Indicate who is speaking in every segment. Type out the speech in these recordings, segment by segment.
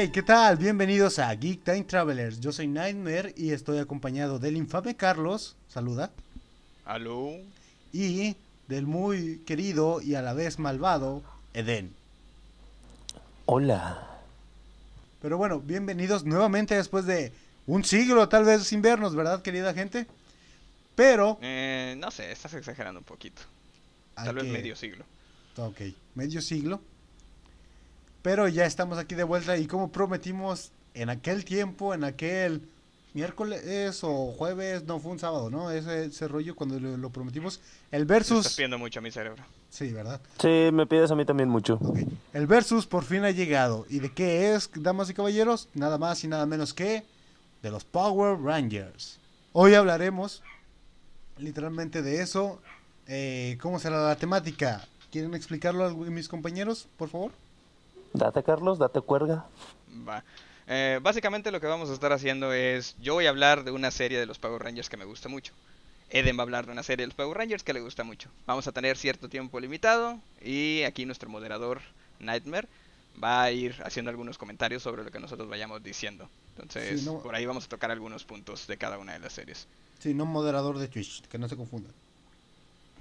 Speaker 1: Hey, ¿qué tal? Bienvenidos a Geek Time Travelers. Yo soy Nightmare y estoy acompañado del infame Carlos. Saluda.
Speaker 2: Aló.
Speaker 1: Y del muy querido y a la vez malvado Eden.
Speaker 3: Hola.
Speaker 1: Pero bueno, bienvenidos nuevamente después de un siglo tal vez sin vernos, ¿verdad, querida gente? Pero...
Speaker 2: Eh, no sé, estás exagerando un poquito. Tal vez
Speaker 1: que-
Speaker 2: medio siglo.
Speaker 1: Ok, medio siglo. Pero ya estamos aquí de vuelta y como prometimos en aquel tiempo, en aquel miércoles o jueves, no fue un sábado, ¿no? Ese, ese rollo cuando lo, lo prometimos. El
Speaker 2: Me Estás
Speaker 1: versus...
Speaker 2: pidiendo mucho a mi cerebro.
Speaker 1: Sí, ¿verdad?
Speaker 3: Sí, me pides a mí también mucho.
Speaker 1: Ok. El versus por fin ha llegado. ¿Y de qué es, damas y caballeros? Nada más y nada menos que de los Power Rangers. Hoy hablaremos literalmente de eso. Eh, ¿Cómo será la temática? ¿Quieren explicarlo a mis compañeros, por favor?
Speaker 3: Date, Carlos, date cuerga.
Speaker 2: Va. Eh, básicamente lo que vamos a estar haciendo es, yo voy a hablar de una serie de los Power Rangers que me gusta mucho. Eden va a hablar de una serie de los Power Rangers que le gusta mucho. Vamos a tener cierto tiempo limitado y aquí nuestro moderador Nightmare va a ir haciendo algunos comentarios sobre lo que nosotros vayamos diciendo. Entonces,
Speaker 1: Sí, no-
Speaker 2: por ahí vamos a tocar algunos puntos de cada una de las series.
Speaker 1: Sí, no moderador de Twitch, que no se confundan.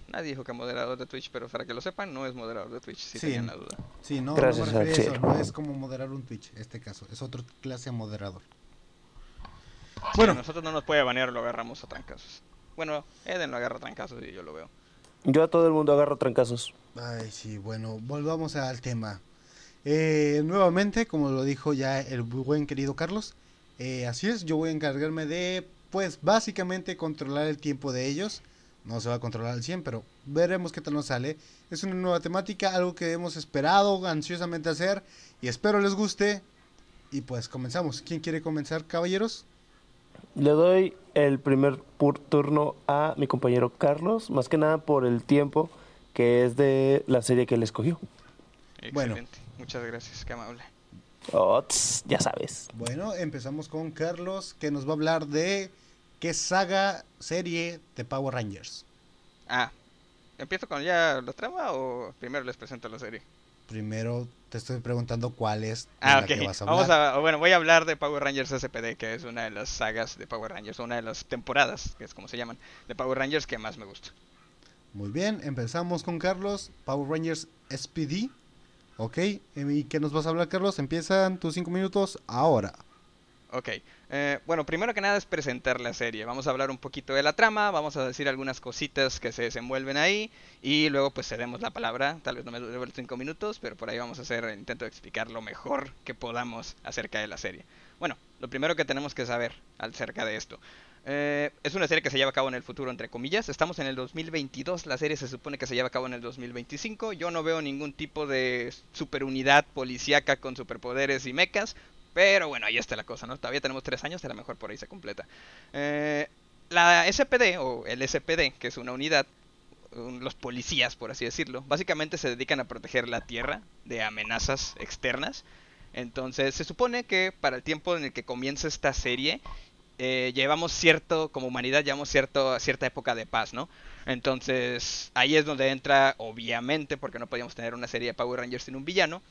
Speaker 2: Nadie dijo que moderador de Twitch, pero para que lo sepan, no es moderador de Twitch, si
Speaker 1: Sí.
Speaker 2: tenían la duda.
Speaker 1: Sí, no,
Speaker 3: Gracias
Speaker 1: no eso, no es como moderar un Twitch, este caso, es otra clase de moderador.
Speaker 2: Bueno,
Speaker 1: Bueno,
Speaker 2: nosotros no nos puede banear, lo agarramos a trancazos. Bueno, Eden lo agarra a trancazos y yo lo veo.
Speaker 3: Yo a todo el mundo agarro trancazos.
Speaker 1: ay, sí, bueno, volvamos al tema. Eh, nuevamente, como lo dijo ya el buen querido Carlos, eh, así es, yo voy a encargarme de, pues, básicamente controlar el tiempo de ellos. No se va a controlar al 100, pero veremos qué tal nos sale. Es una nueva temática, algo que hemos esperado ansiosamente hacer y espero les guste. Y pues comenzamos. ¿Quién quiere comenzar, caballeros?
Speaker 3: Le doy el primer turno a mi compañero Carlos, más que nada por el tiempo que es de la serie que él escogió.
Speaker 1: Bueno.
Speaker 2: Excelente. Muchas gracias, qué amable.
Speaker 3: Oh, tss, ya sabes.
Speaker 1: Bueno, empezamos con Carlos, que nos va a hablar de qué saga, serie de Power Rangers.
Speaker 2: Ah, ¿empiezo con ya la trama o primero les presento la serie?
Speaker 1: Primero te estoy preguntando cuál es
Speaker 2: Ah,
Speaker 1: la
Speaker 2: ok.
Speaker 1: que vas a hablar.
Speaker 2: Vamos a, bueno, voy a hablar de Power Rangers SPD, que es una de las sagas de Power Rangers, una de las temporadas, que es como se llaman, de Power Rangers que más me gusta.
Speaker 1: Muy bien, empezamos con Carlos, Power Rangers SPD. Ok, ¿y qué nos vas a hablar, Carlos? Empiezan tus cinco minutos ahora.
Speaker 2: Ok, eh, bueno, primero que nada es presentar la serie. Vamos a hablar un poquito de la trama, vamos a decir algunas cositas que se desenvuelven ahí y luego pues cedemos la palabra. Tal vez no me dure 5 minutos, pero por ahí vamos a hacer el intento de explicar lo mejor que podamos acerca de la serie. Bueno, lo primero que tenemos que saber acerca de esto. eh, es una serie que se lleva a cabo en el futuro, entre comillas. Estamos en el 2022, la serie se supone que se lleva a cabo en el 2025. Yo no veo ningún tipo de superunidad policíaca con superpoderes y mechas. Pero bueno, ahí está la cosa, ¿no? Todavía tenemos tres años, a lo mejor por ahí se completa. Eh, la SPD, o el SPD, que es una unidad, un- los policías, por así decirlo, básicamente se dedican a proteger la Tierra de amenazas externas. Entonces, se supone que para el tiempo en el que comienza esta serie, eh, llevamos cierto, como humanidad, llevamos cierto, cierta época de paz, ¿no? Entonces, ahí es donde entra, obviamente, porque no podíamos tener una serie de Power Rangers sin un villano,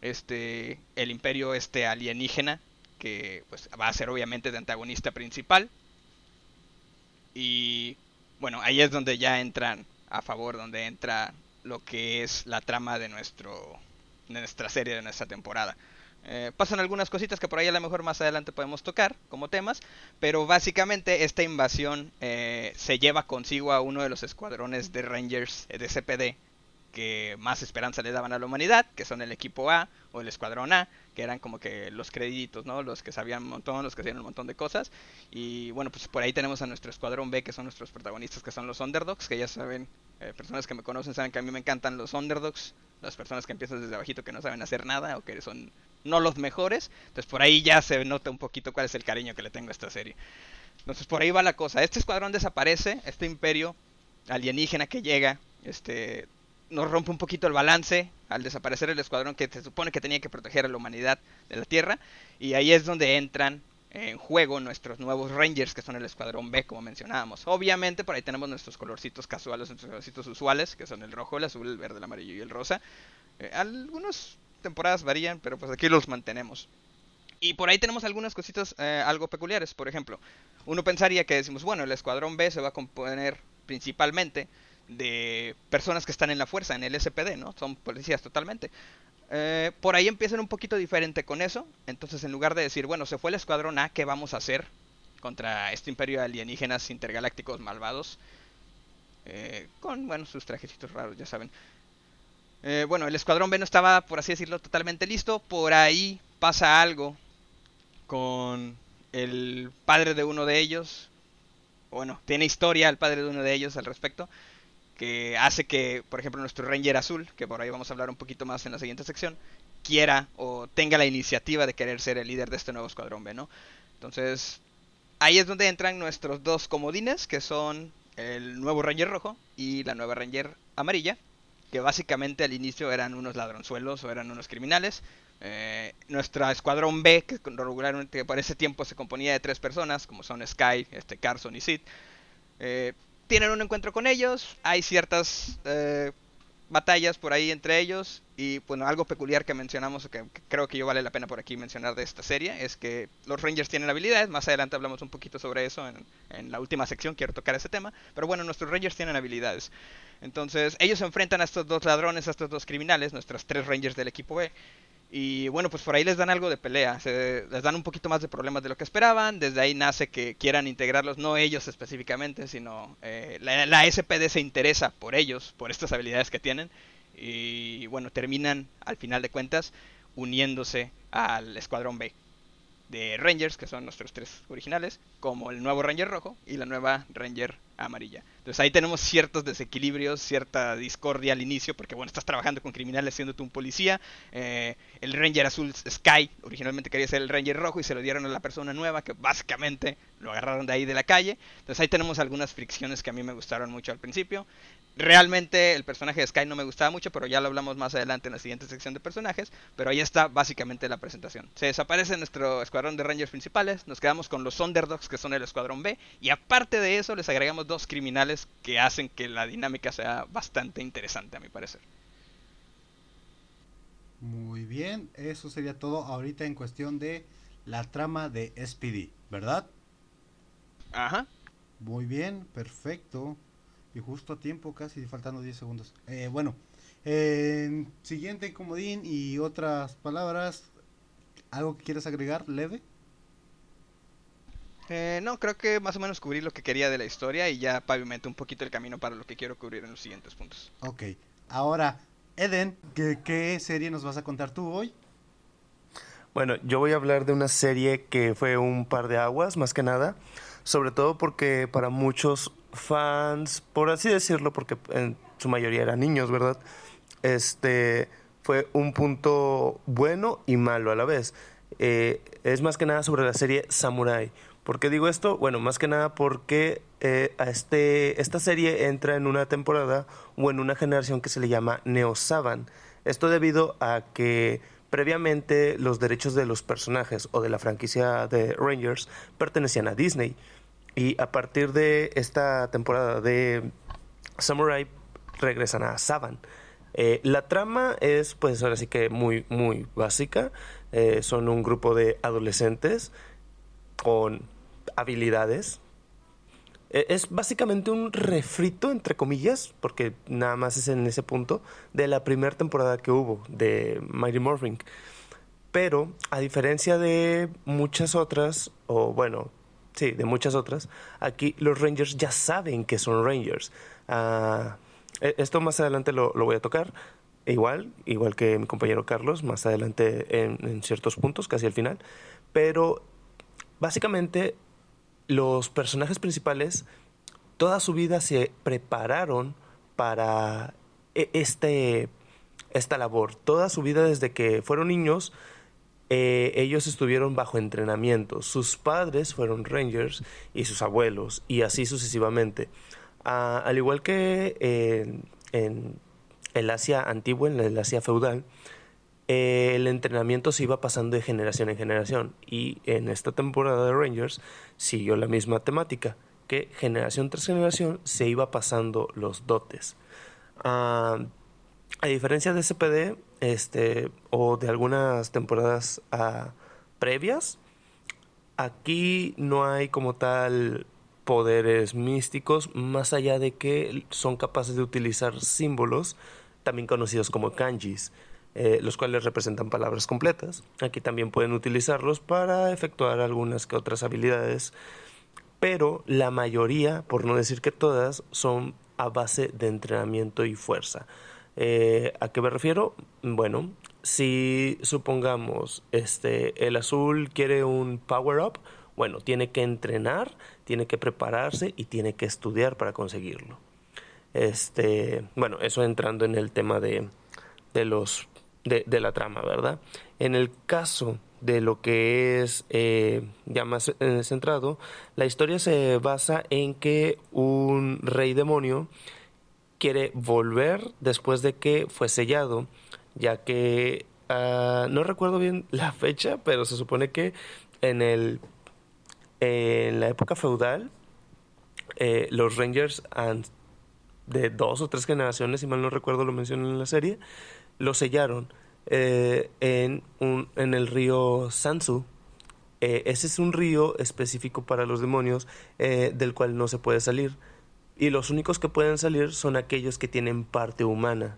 Speaker 2: este el imperio este alienígena que pues va a ser obviamente de antagonista principal. Y bueno ahí es donde ya entran a favor donde entra lo que es la trama de nuestro de nuestra serie de nuestra temporada. Eh, pasan algunas cositas que por ahí a lo mejor más adelante podemos tocar como temas pero básicamente esta invasión eh, se lleva consigo a uno de los escuadrones de Rangers eh, de CPD que más esperanza le daban a la humanidad, que son el equipo A o el escuadrón A, que eran como que los créditos, ¿no? Los que sabían un montón, los que hacían un montón de cosas. Y bueno, pues por ahí tenemos a nuestro escuadrón B, que son nuestros protagonistas, que son los underdogs, que ya saben, eh, personas que me conocen saben que a mí me encantan los underdogs, las personas que empiezan desde abajito que no saben hacer nada o que son no los mejores. Entonces por ahí ya se nota un poquito cuál es el cariño que le tengo a esta serie. Entonces por ahí va la cosa. Este escuadrón desaparece, este imperio alienígena que llega, este nos rompe un poquito el balance al desaparecer el escuadrón que se supone que tenía que proteger a la humanidad de la Tierra. Y ahí es donde entran en juego nuestros nuevos Rangers, que son el escuadrón B, como mencionábamos. Obviamente, por ahí tenemos nuestros colorcitos casuales, nuestros colorcitos usuales, que son el rojo, el azul, el verde, el amarillo y el rosa. Eh, algunas temporadas varían, pero pues aquí los mantenemos. Y por ahí tenemos algunas cositas eh, algo peculiares. Por ejemplo, uno pensaría que decimos, bueno, el escuadrón B se va a componer principalmente de personas que están en la fuerza, en el SPD, ¿no? Son policías totalmente. Eh, por ahí empiezan un poquito diferente con eso. Entonces, en lugar de decir, bueno, se fue el escuadrón A, ¿qué vamos a hacer contra este imperio de alienígenas intergalácticos malvados? Eh, con, bueno, sus trajecitos raros, ya saben. Eh, bueno, el escuadrón B no estaba, por así decirlo, totalmente listo. Por ahí pasa algo con el padre de uno de ellos. Bueno, tiene historia el padre de uno de ellos al respecto que hace que, por ejemplo, nuestro Ranger azul, que por ahí vamos a hablar un poquito más en la siguiente sección, quiera o tenga la iniciativa de querer ser el líder de este nuevo escuadrón B, ¿no? Entonces, ahí es donde entran nuestros dos comodines, que son el nuevo Ranger rojo y la nueva Ranger amarilla, que básicamente al inicio eran unos ladronzuelos o eran unos criminales. Eh, nuestra escuadrón B, que regularmente por ese tiempo se componía de tres personas, como son Sky, este Carson y Sid, eh, tienen un encuentro con ellos, hay ciertas eh, batallas por ahí entre ellos y bueno, algo peculiar que mencionamos, que, creo que yo vale la pena por aquí mencionar de esta serie, es que los Rangers tienen habilidades, más adelante hablamos un poquito sobre eso en, en la última sección, quiero tocar ese tema, pero bueno, nuestros Rangers tienen habilidades. Entonces, ellos enfrentan a estos dos ladrones, a estos dos criminales, nuestros tres Rangers del equipo B, y bueno, pues por ahí les dan algo de pelea, se, les dan un poquito más de problemas de lo que esperaban, desde ahí nace que quieran integrarlos, no ellos específicamente, sino eh, la, la, SPD se interesa por ellos, por estas habilidades que tienen, y bueno, terminan al final de cuentas uniéndose al Escuadrón B de Rangers, que son nuestros tres originales, como el nuevo Ranger rojo y la nueva Ranger amarilla. Entonces ahí tenemos ciertos desequilibrios, cierta discordia al inicio, porque bueno, estás trabajando con criminales siendo tú un policía. Eh, el Ranger azul Sky originalmente quería ser el Ranger rojo y se lo dieron a la persona nueva, que básicamente lo agarraron de ahí de la calle. Entonces ahí tenemos algunas fricciones que a mí me gustaron mucho al principio. Realmente el personaje de Sky no me gustaba mucho, pero ya lo hablamos más adelante en la siguiente sección de personajes. Pero ahí está básicamente la presentación. Se desaparece nuestro escuadrón de Rangers principales, nos quedamos con los Underdogs, que son el escuadrón B, y aparte de eso les agregamos dos criminales que hacen que la dinámica sea bastante interesante, a mi parecer.
Speaker 1: Muy bien, eso sería todo ahorita en cuestión de la trama de SPD, ¿verdad?
Speaker 2: Ajá.
Speaker 1: Muy bien, perfecto. Y justo a tiempo, casi faltando 10 segundos. Eh, bueno, eh, siguiente comodín y otras palabras. ¿Algo que quieras agregar, Leve?
Speaker 2: Eh, no, creo que más o menos cubrí lo que quería de la historia y ya pavimento un poquito el camino para lo que quiero cubrir en los siguientes puntos.
Speaker 1: Ok, ahora, Eden, ¿qué, qué serie nos vas a contar tú hoy?
Speaker 3: Bueno, yo voy a hablar de una serie que fue un par de aguas, más que nada, sobre todo porque para muchos fans, por así decirlo, porque en su mayoría eran niños, ¿verdad? Este fue un punto bueno y malo a la vez. Eh, es más que nada sobre la serie Samurai. ¿Por qué digo esto? Bueno, más que nada porque eh, a este, esta serie entra en una temporada o en una generación que se le llama Neo Saban. Esto debido a que previamente los derechos de los personajes o de la franquicia de Rangers pertenecían a Disney. Y a partir de esta temporada de Samurai regresan a Saban. Eh, la trama es, pues ahora sí que muy, muy básica. Eh, son un grupo de adolescentes con habilidades. E, es básicamente un refrito, entre comillas, porque nada más es en ese punto, de la primera temporada que hubo de Mighty Morphin. Pero, a diferencia de muchas otras, o bueno, sí, de muchas otras, aquí los Rangers ya saben que son Rangers. Uh, esto más adelante lo, voy a tocar. Igual, igual que mi compañero Carlos, más adelante en, en ciertos puntos, casi al final. Pero básicamente los personajes principales toda su vida se prepararon para e, este, esta labor. Toda su vida desde que fueron niños, eh, ellos estuvieron bajo entrenamiento. Sus padres fueron rangers y sus abuelos, y así sucesivamente. Ah, al igual que en, en el Asia antiguo, en el Asia feudal, eh, el entrenamiento se iba pasando de generación en generación y en esta temporada de Rangers siguió la misma temática, que generación tras generación se iba pasando los dotes. Uh, a diferencia de SPD, este, o de algunas temporadas uh, previas. Aquí no hay como tal poderes místicos, más allá de que son capaces de utilizar símbolos, también conocidos como kanjis, eh, los cuales representan palabras completas. Aquí también pueden utilizarlos para efectuar algunas que otras habilidades, pero la mayoría, por no decir que todas, son a base de entrenamiento y fuerza. Eh, ¿A qué me refiero? Bueno, si supongamos este el azul quiere un power up, bueno, tiene que entrenar, tiene que prepararse y tiene que estudiar para conseguirlo. Este, bueno, eso entrando en el tema de, de los de, la trama, ¿verdad? En el caso de lo que es eh, ya más eh, centrado, la historia se basa en que un rey demonio quiere volver después de que fue sellado, ya que ah, no recuerdo bien la fecha, pero se supone que en el en la época feudal eh, los Rangers de dos o tres generaciones, si mal no recuerdo lo mencionan en la serie, lo sellaron eh, en, un, en el río Sansu. Eh, ese es un río específico para los demonios del cual no se puede salir y los únicos que pueden salir son aquellos que tienen parte humana.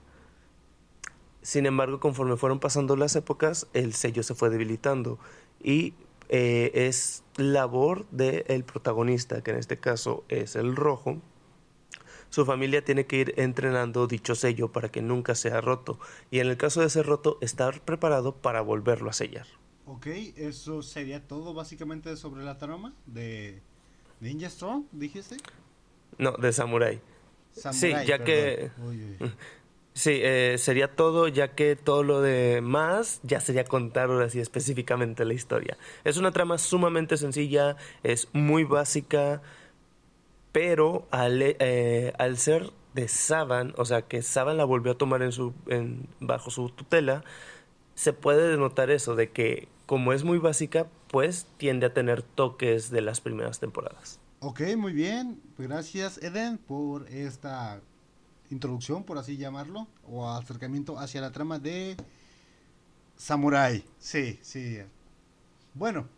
Speaker 3: Sin embargo, conforme fueron pasando las épocas, el sello se fue debilitando y eh, es labor del protagonista, que en este caso es el rojo. Su familia tiene que ir entrenando dicho sello para que nunca sea roto y en el caso de ser roto, estar preparado para volverlo a sellar.
Speaker 1: Ok, eso sería todo básicamente sobre la trama de Ninja Storm, dijiste.
Speaker 3: No, de Samurai. sí, ya que... Sí, eh, sería todo, ya que todo lo demás ya sería contar ahora sí específicamente la historia. Es una trama sumamente sencilla, es muy básica, pero al, eh, al ser de Saban, o sea que Saban la volvió a tomar en su, en, bajo su tutela, se puede denotar eso, de que como es muy básica, pues tiende a tener toques de las primeras temporadas.
Speaker 1: Ok, muy bien. Gracias, Eden, por esta introducción, por así llamarlo, o acercamiento hacia la trama de Samurai. Sí, sí. Bueno,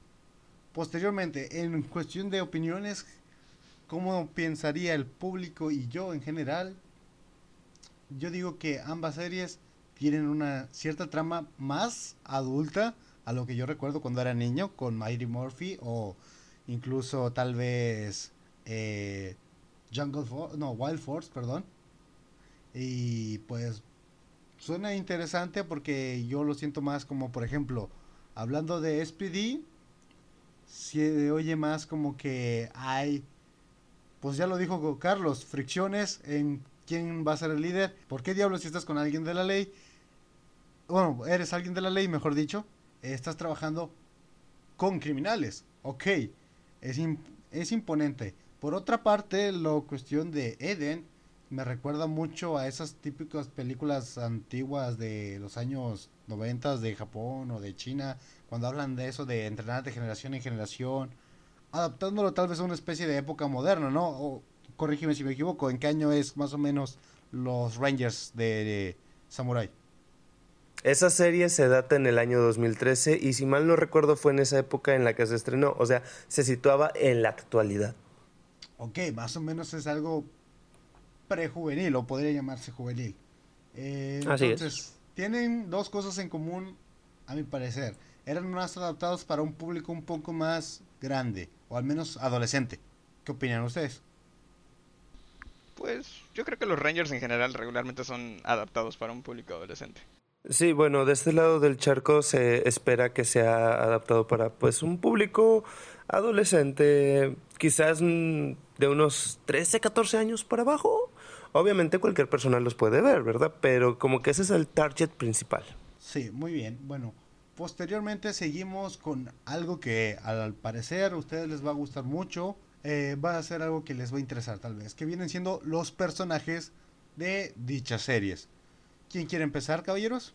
Speaker 1: posteriormente, en cuestión de opiniones, ¿cómo pensaría el público y yo en general? Yo digo que ambas series tienen una cierta trama más adulta a lo que yo recuerdo cuando era niño con Mighty Murphy o incluso tal vez eh, Jungle Force, no, Wild Force, perdón. Y pues suena interesante porque yo lo siento más como, por ejemplo, hablando de SPD, se oye más como que hay, pues ya lo dijo Carlos, fricciones en quién va a ser el líder. ¿Por qué diablos si estás con alguien de la ley? Bueno, eres alguien de la ley, mejor dicho, estás trabajando con criminales. Ok, es, es imponente. Por otra parte, la cuestión de Eden me recuerda mucho a esas típicas películas antiguas de los años 90 de Japón o de China, cuando hablan de eso de entrenar de generación en generación, adaptándolo tal vez a una especie de época moderna, ¿no? O, corrígeme si me equivoco, ¿en qué año es más o menos los Rangers de Samurai?
Speaker 3: Esa serie se data en el año 2013 y si mal no recuerdo fue en esa época en la que se estrenó, o sea, se situaba en la actualidad.
Speaker 1: Ok, más o menos es algo prejuvenil o podría llamarse juvenil. Eh, Así entonces, tienen dos cosas en común, a mi parecer. Eran más adaptados para un público un poco más grande, o al menos adolescente. ¿Qué opinan ustedes?
Speaker 2: Pues yo creo que los Rangers en general regularmente son adaptados para un público adolescente.
Speaker 3: Sí, bueno, de este lado del charco se espera que sea adaptado para pues un público adolescente, quizás mm, de unos 13, 14 años para abajo. Obviamente cualquier persona los puede ver, ¿verdad? Pero como que ese es el target principal.
Speaker 1: Sí, muy bien. Bueno, posteriormente seguimos con algo que al parecer a ustedes les va a gustar mucho. Eh, va a ser algo que les va a interesar tal vez, que vienen siendo los personajes de dichas series. ¿Quién quiere empezar, caballeros?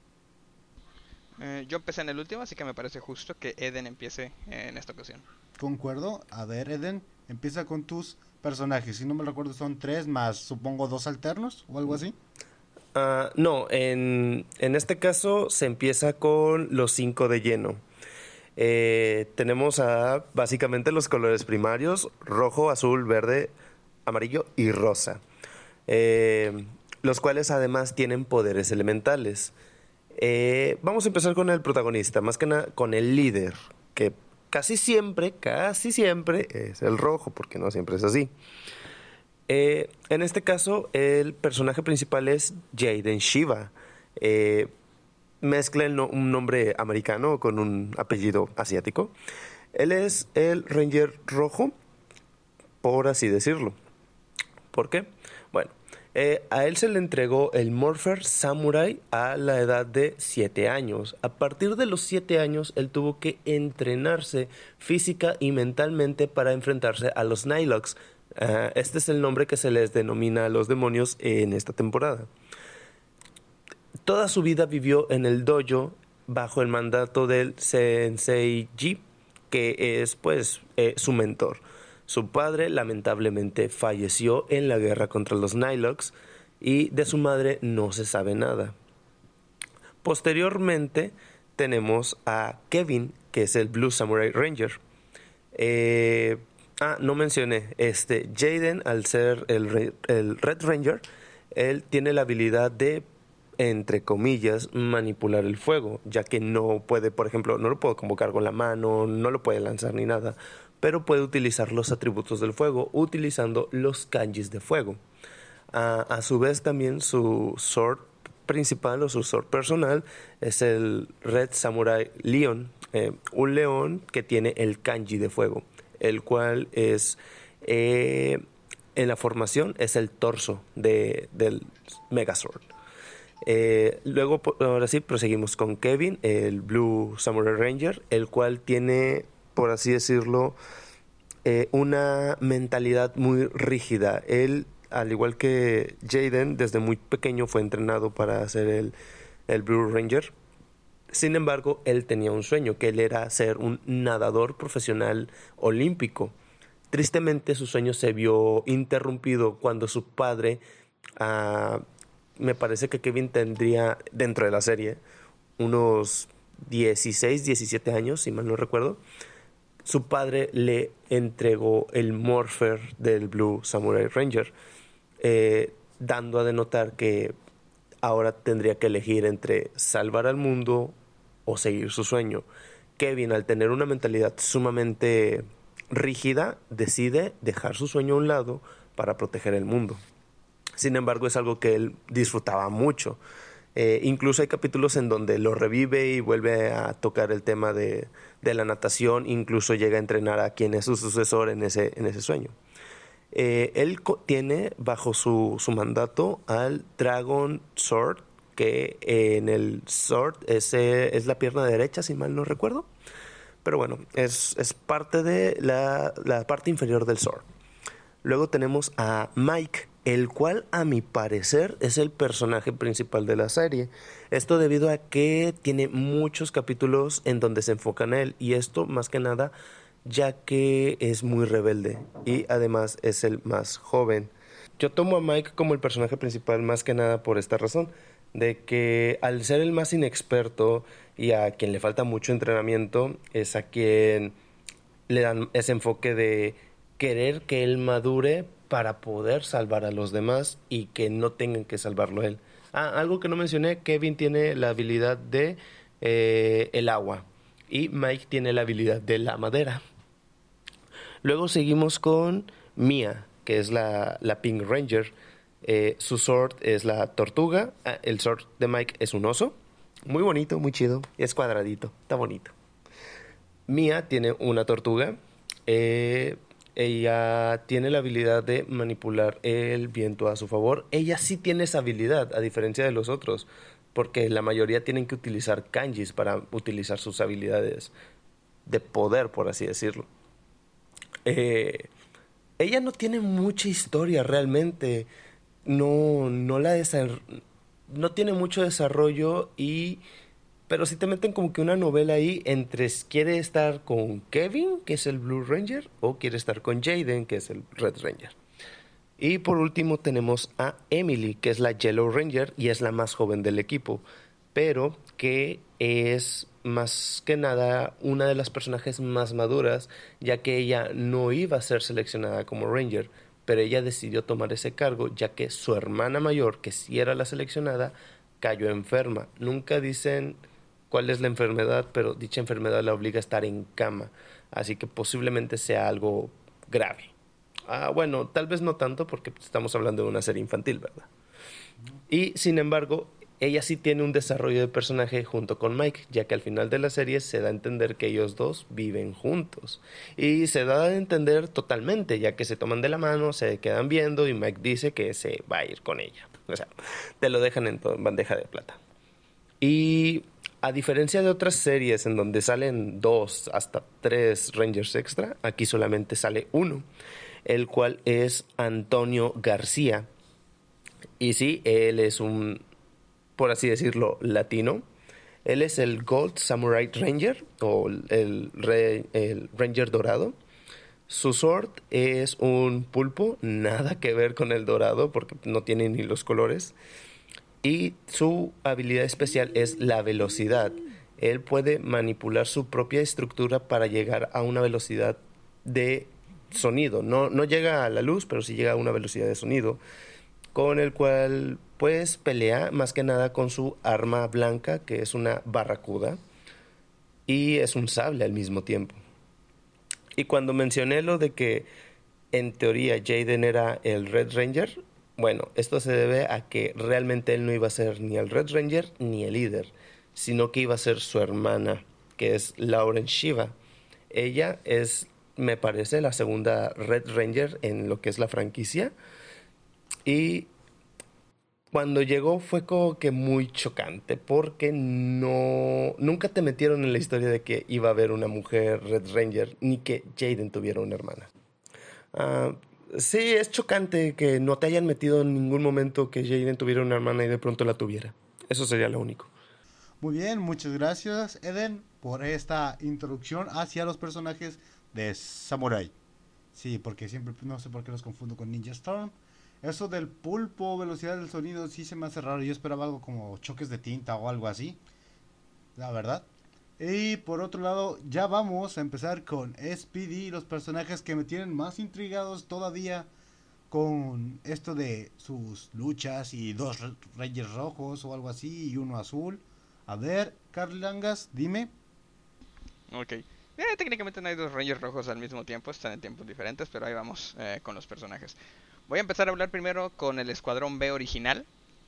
Speaker 2: Eh, yo empecé en el último, así que me parece justo que Eden empiece en esta ocasión.
Speaker 1: Concuerdo. A ver, Eden, empieza con tus personajes. Si no me recuerdo, son tres más, supongo, dos alternos o algo así.
Speaker 3: Ah, no, en, en, este caso se empieza con los cinco de lleno. Eh, tenemos a básicamente los colores primarios, rojo, azul, verde, amarillo y rosa. Eh, los cuales además tienen poderes elementales. Eh, vamos a empezar con el protagonista, más que nada con el líder, que casi siempre, casi siempre es el rojo, porque no siempre es así. Eh, en este caso, el personaje principal es Jaden Shiva. Eh, mezcla un nombre americano con un apellido asiático. Él es el Ranger rojo, por así decirlo. ¿Por qué? Eh, a él se le entregó el Morpher Samurai a la edad de 7 años. A partir de los 7 años, él tuvo que entrenarse física y mentalmente para enfrentarse a los Nilox. Ah, este es el nombre que se les denomina a los demonios en esta temporada. Toda su vida vivió en el dojo bajo el mandato del Sensei Ji, que es pues eh, su mentor. Su padre lamentablemente falleció en la guerra contra los Nilox y de su madre no se sabe nada. Posteriormente tenemos a Kevin, que es el Blue Samurai Ranger. Eh, ah, no mencioné, este Jaden, al ser el, el Red Ranger, él tiene la habilidad de entre comillas, manipular el fuego, ya que no puede, por ejemplo, no lo puede convocar con la mano, no lo puede lanzar ni nada, pero puede utilizar los atributos del fuego utilizando los kanjis de fuego. A, su vez también su sword principal o su sword personal es el Red Samurai Leon, eh, un león que tiene el kanji de fuego, el cual es eh, en la formación es el torso de, del Megazord. Eh, luego, ahora sí, proseguimos con Kevin, el Blue Samurai Ranger, el cual tiene por así decirlo, eh, una mentalidad muy rígida. Él, al igual que Jaden, desde muy pequeño fue entrenado para ser el, el Blue Ranger. Sin embargo, él tenía un sueño, que él era ser un nadador profesional olímpico. Tristemente, su sueño se vio interrumpido cuando su padre, ah, me parece que Kevin tendría, dentro de la serie, unos 16, 17 años, si mal no recuerdo, su padre le entregó el Morpher del Blue Samurai Ranger, eh, dando a denotar que ahora tendría que elegir entre salvar al mundo o seguir su sueño. Kevin, al tener una mentalidad sumamente rígida, decide dejar su sueño a un lado para proteger el mundo. Sin embargo, es algo que él disfrutaba mucho. Eh, incluso hay capítulos en donde lo revive y vuelve a tocar el tema de, la natación, incluso llega a entrenar a quien es su sucesor en ese, en ese sueño. Eh, él tiene bajo su, mandato al Dragon Sword, que en el Sword es, es la pierna derecha, si mal no recuerdo. Pero bueno, es, parte de la, la parte inferior del Sword. Luego tenemos a Mike, el cual a mi parecer es el personaje principal de la serie. Esto debido a que tiene muchos capítulos en donde se enfoca en él y esto más que nada ya que es muy rebelde y además es el más joven. Yo tomo a Mike como el personaje principal más que nada por esta razón, de que al ser el más inexperto y a quien le falta mucho entrenamiento, es a quien le dan ese enfoque de querer que él madure para poder salvar a los demás y que no tengan que salvarlo él. Ah, algo que no mencioné, Kevin tiene la habilidad de eh, el agua y Mike tiene la habilidad de la madera. Luego seguimos con Mia, que es la, la Pink Ranger. Eh, su sword es la tortuga. Ah, el sword de Mike es un oso. Muy bonito, muy chido. Es cuadradito, está bonito. Mia tiene una tortuga. Eh, ella tiene la habilidad de manipular el viento a su favor. Ella sí tiene esa habilidad, a diferencia de los otros, porque la mayoría tienen que utilizar kanjis para utilizar sus habilidades de poder, por así decirlo. Eh, ella no tiene mucha historia realmente. No, no la no tiene mucho desarrollo y pero si te meten como que una novela ahí entre quiere estar con Kevin, que es el Blue Ranger, o quiere estar con Jaden, que es el Red Ranger. Y por último tenemos a Emily, que es la Yellow Ranger y es la más joven del equipo. pero que es más que nada una de las personajes más maduras, ya que ella no iba a ser seleccionada como Ranger, pero ella decidió tomar ese cargo ya que su hermana mayor, que sí era la seleccionada, cayó enferma. Nunca dicen cuál es la enfermedad, pero dicha enfermedad la obliga a estar en cama, así que posiblemente sea algo grave. Ah, bueno, tal vez no tanto porque estamos hablando de una serie infantil, ¿verdad? Y sin embargo, ella sí tiene un desarrollo de personaje junto con Mike, ya que al final de la serie se da a entender que ellos dos viven juntos. Y se da a entender totalmente, ya que se toman de la mano, se quedan viendo y Mike dice que se va a ir con ella. O sea, te lo dejan en bandeja de plata. Y a diferencia de otras series en donde salen dos hasta tres Rangers extra, aquí solamente sale uno, el cual es Antonio García. Y sí, él es un por así decirlo, latino. Él es el Gold Samurai Ranger o el, Ranger dorado. Su sword es un pulpo, nada que ver con el dorado porque no tiene ni los colores. Y su habilidad especial es la velocidad. Él puede manipular su propia estructura para llegar a una velocidad de sonido. No, no llega a la luz, pero sí llega a una velocidad de sonido con el cual pues pelea más que nada con su arma blanca, que es una barracuda, y es un sable al mismo tiempo. Y cuando mencioné lo de que en teoría Jaden era el Red Ranger, bueno, esto se debe a que realmente él no iba a ser ni el Red Ranger ni el líder, sino que iba a ser su hermana, que es Lauren Shiva. Ella es, me parece, la segunda Red Ranger en lo que es la franquicia y cuando llegó fue como que muy chocante porque no nunca te metieron en la historia de que iba a haber una mujer Red Ranger ni que Jaden tuviera una hermana. Ah, sí, es chocante que no te hayan metido en ningún momento que Jaden tuviera una hermana y de pronto la tuviera. Eso sería lo único.
Speaker 1: Muy bien, muchas gracias Eden por esta introducción hacia los personajes de Samurai. Sí, porque siempre no sé por qué los confundo con Ninja Storm. Eso del pulpo, velocidad del sonido, sí se me hace raro. Yo esperaba algo como choques de tinta o algo así. La verdad. Y por otro lado, ya vamos a empezar con SPD, los personajes que me tienen más intrigados todavía con esto de sus luchas y dos reyes rojos o algo así y uno azul. A ver, Carl Langas, dime.
Speaker 2: Ok. Eh, técnicamente no hay dos reyes rojos al mismo tiempo, están en tiempos diferentes, pero ahí vamos eh, con los personajes. Voy a empezar a hablar primero con el Escuadrón B original,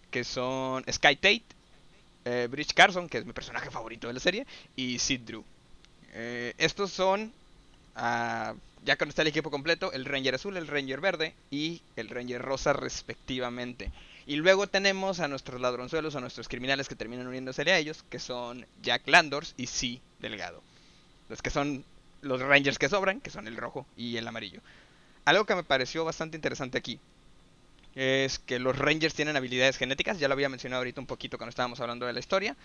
Speaker 2: que son Sky Tate, eh, Bridge Carson, que es mi personaje favorito de la serie, y Sid Drew. Eh, estos son, ah, ya cuando está el equipo completo, el Ranger Azul, el Ranger Verde y el Ranger Rosa respectivamente. Y luego tenemos a nuestros ladronzuelos, a nuestros criminales que terminan uniéndose a ellos, que son Jack Landors y C. Delgado. Los que son los Rangers que sobran, que son el rojo y el amarillo. Algo que me pareció bastante interesante aquí es que los Rangers tienen habilidades genéticas, ya lo había mencionado ahorita un poquito cuando estábamos hablando de la historia.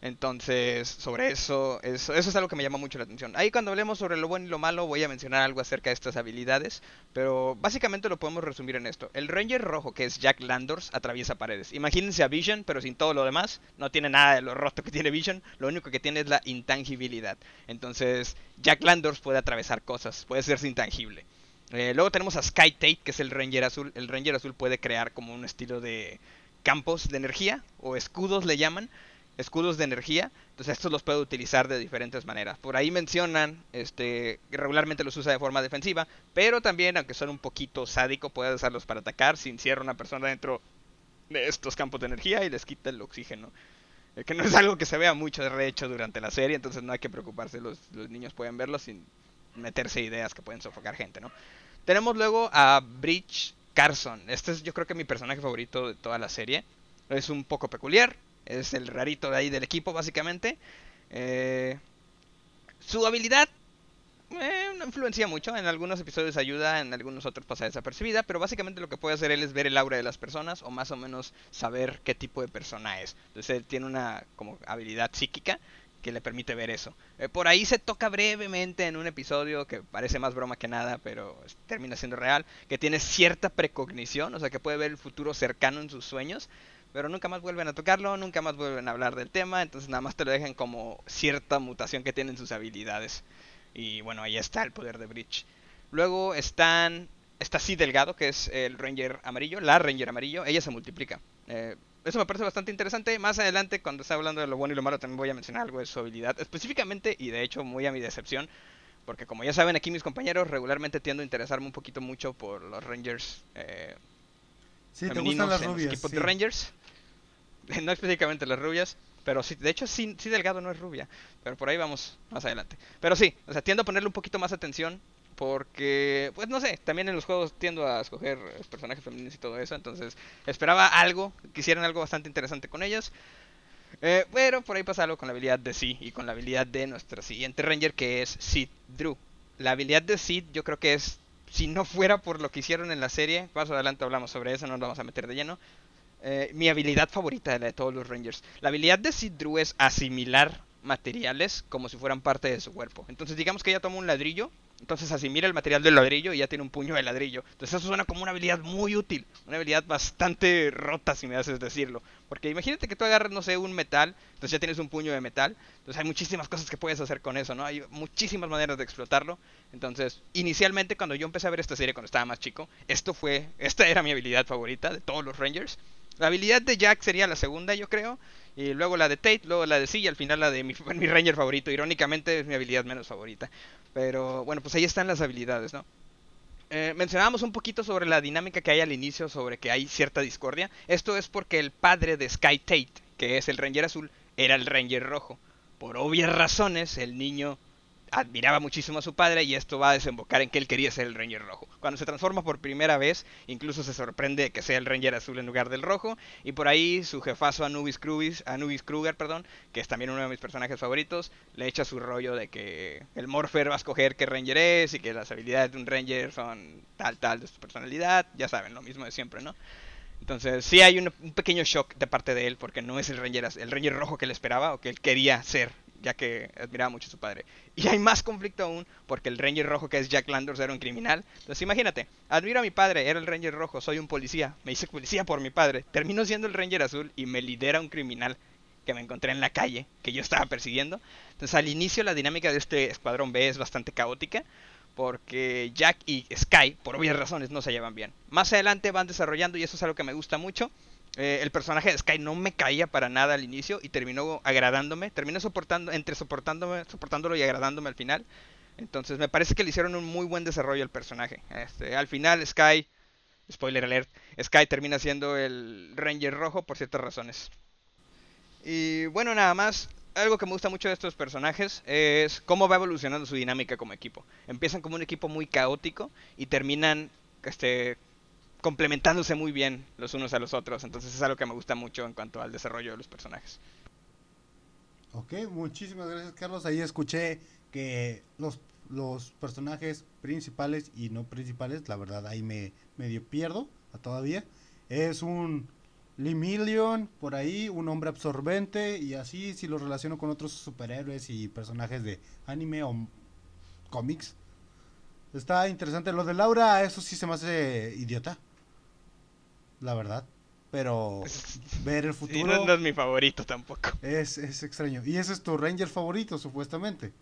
Speaker 2: Entonces, sobre eso, eso, es algo que me llama mucho la atención. Ahí cuando hablemos sobre lo bueno y lo malo voy a mencionar algo acerca de estas habilidades, pero básicamente lo podemos resumir en esto. El Ranger rojo, que es Jack Landors, atraviesa paredes. Imagínense a Vision, pero sin todo lo demás. No tiene nada de lo roto que tiene Vision, lo único que tiene es la intangibilidad. Entonces, Jack Landors puede atravesar cosas, puede serse intangible. Eh, luego tenemos a Sky Tate, que es el Ranger Azul. El Ranger Azul puede crear como un estilo de campos de energía, o escudos le llaman, escudos de energía. Entonces estos los puede utilizar de diferentes maneras. Por ahí mencionan, este, regularmente los usa de forma defensiva, pero también, aunque son un poquito sádico, puede usarlos para atacar si encierra una persona dentro de estos campos de energía y les quita el oxígeno. Eh, que no es algo que se vea mucho de hecho durante la serie, entonces no hay que preocuparse, los, los niños pueden verlo sin meterse ideas que pueden sofocar gente, ¿no? Tenemos luego a Bridge Carson. Este es yo creo que mi personaje favorito de toda la serie. Es un poco peculiar. Es el rarito de ahí del equipo, básicamente. Eh, su habilidad eh, no influencia mucho. En algunos episodios ayuda, en algunos otros pasa desapercibida. Pero básicamente lo que puede hacer él es ver el aura de las personas o más o menos saber qué tipo de persona es. Entonces él tiene una como habilidad psíquica que le permite ver eso. Eh, por ahí se toca brevemente en un episodio que parece más broma que nada, pero termina siendo real, que tiene cierta precognición, o sea que puede ver el futuro cercano en sus sueños, pero nunca más vuelven a tocarlo, nunca más vuelven a hablar del tema, entonces nada más te lo dejan como cierta mutación que tienen sus habilidades. Y bueno, ahí está el poder de Breach. Luego están está así Delgado, que es el Ranger amarillo, la Ranger amarillo, ella se multiplica. Eh, eso me parece bastante interesante. Más adelante, cuando esté hablando de lo bueno y lo malo, también voy a mencionar algo de su habilidad. Específicamente, y de hecho muy a mi decepción, porque como ya saben aquí mis compañeros, regularmente tiendo a interesarme un poquito mucho por los Rangers eh,
Speaker 1: sí, te gustan las rubias,
Speaker 2: equipos de Rangers. No específicamente las rubias, pero sí, de hecho sí, sí Delgado no es rubia, pero por ahí vamos más adelante. Pero sí, o sea, tiendo a ponerle un poquito más atención porque, pues no sé, también en los juegos tiendo a escoger personajes femeninos y todo eso. Entonces esperaba algo, quisieran algo bastante interesante con ellas. Eh, pero por ahí pasa algo con la habilidad de Sid y con la habilidad de nuestra siguiente Ranger que es Sid Drew. La habilidad de Sid yo creo que es, si no fuera por lo que hicieron en la serie, más adelante hablamos sobre eso, no nos vamos a meter de lleno. Eh, mi habilidad favorita de la de todos los Rangers. La habilidad de Sid Drew es asimilar materiales como si fueran parte de su cuerpo. Entonces digamos que ella toma un ladrillo entonces así mira el material del ladrillo y ya tiene un puño de ladrillo. Entonces eso suena como una habilidad muy útil, una habilidad bastante rota si me haces decirlo. Porque imagínate que tú agarras, no sé, un metal, entonces ya tienes un puño de metal. Entonces hay muchísimas cosas que puedes hacer con eso, ¿no? Hay muchísimas maneras de explotarlo. Entonces, inicialmente cuando yo empecé a ver esta serie cuando estaba más chico, esto fue, esta era mi habilidad favorita de todos los Rangers. La habilidad de Jack sería la segunda, yo creo. Y luego la de Tate, luego la de C y al final la de mi, mi Ranger favorito. Irónicamente es mi habilidad menos favorita. Pero bueno, pues ahí están las habilidades, ¿no? Eh, mencionábamos un poquito sobre la dinámica que hay al inicio, sobre que hay cierta discordia. Esto es porque el padre de Sky Tate, que es el Ranger azul, era el Ranger rojo. Por obvias razones, el niño admiraba muchísimo a su padre y esto va a desembocar en que él quería ser el Ranger rojo. Cuando se transforma por primera vez, incluso se sorprende que sea el Ranger azul en lugar del rojo y por ahí su jefazo Anubis, Krubis, Anubis Kruger, perdón, que es también uno de mis personajes favoritos, le echa su rollo de que el Morpher va a escoger qué Ranger es y que las habilidades de un Ranger son tal tal de su personalidad, ya saben, lo mismo de siempre, ¿no? Entonces sí hay un, un pequeño shock de parte de él porque no es el Ranger, el Ranger rojo que él esperaba o que él quería ser ya que admiraba mucho a su padre. Y hay más conflicto aún, porque el Ranger rojo que es Jack Landers era un criminal. Entonces imagínate, admiro a mi padre, era el Ranger rojo, soy un policía, me hice policía por mi padre, termino siendo el Ranger azul y me lidera un criminal que me encontré en la calle, que yo estaba persiguiendo. Entonces al inicio la dinámica de este escuadrón B es bastante caótica, porque Jack y Sky, por obvias razones, no se llevan bien. Más adelante van desarrollando, y eso es algo que me gusta mucho, eh, el personaje de Sky no me caía para nada al inicio y terminó agradándome, terminó soportando, entre soportándome, soportándolo y agradándome al final. Entonces me parece que le hicieron un muy buen desarrollo al personaje. Este, al final Sky, spoiler alert, Sky termina siendo el Ranger rojo por ciertas razones. Y bueno, nada más, algo que me gusta mucho de estos personajes es cómo va evolucionando su dinámica como equipo. Empiezan como un equipo muy caótico y terminan este, complementándose muy bien los unos a los otros. Entonces es algo que me gusta mucho en cuanto al desarrollo de los personajes.
Speaker 1: Ok, muchísimas gracias Carlos. Ahí escuché que los, los personajes principales y no principales, la verdad ahí me medio pierdo a todavía. Es un Limillion, por ahí, un hombre absorbente y así si lo relaciono con otros superhéroes y personajes de anime o cómics. Está interesante. Lo de Laura, eso sí se me hace idiota la verdad. Pero ver el futuro.
Speaker 2: no, es mi favorito tampoco.
Speaker 1: Es, es extraño. Y ese es tu Ranger favorito, supuestamente.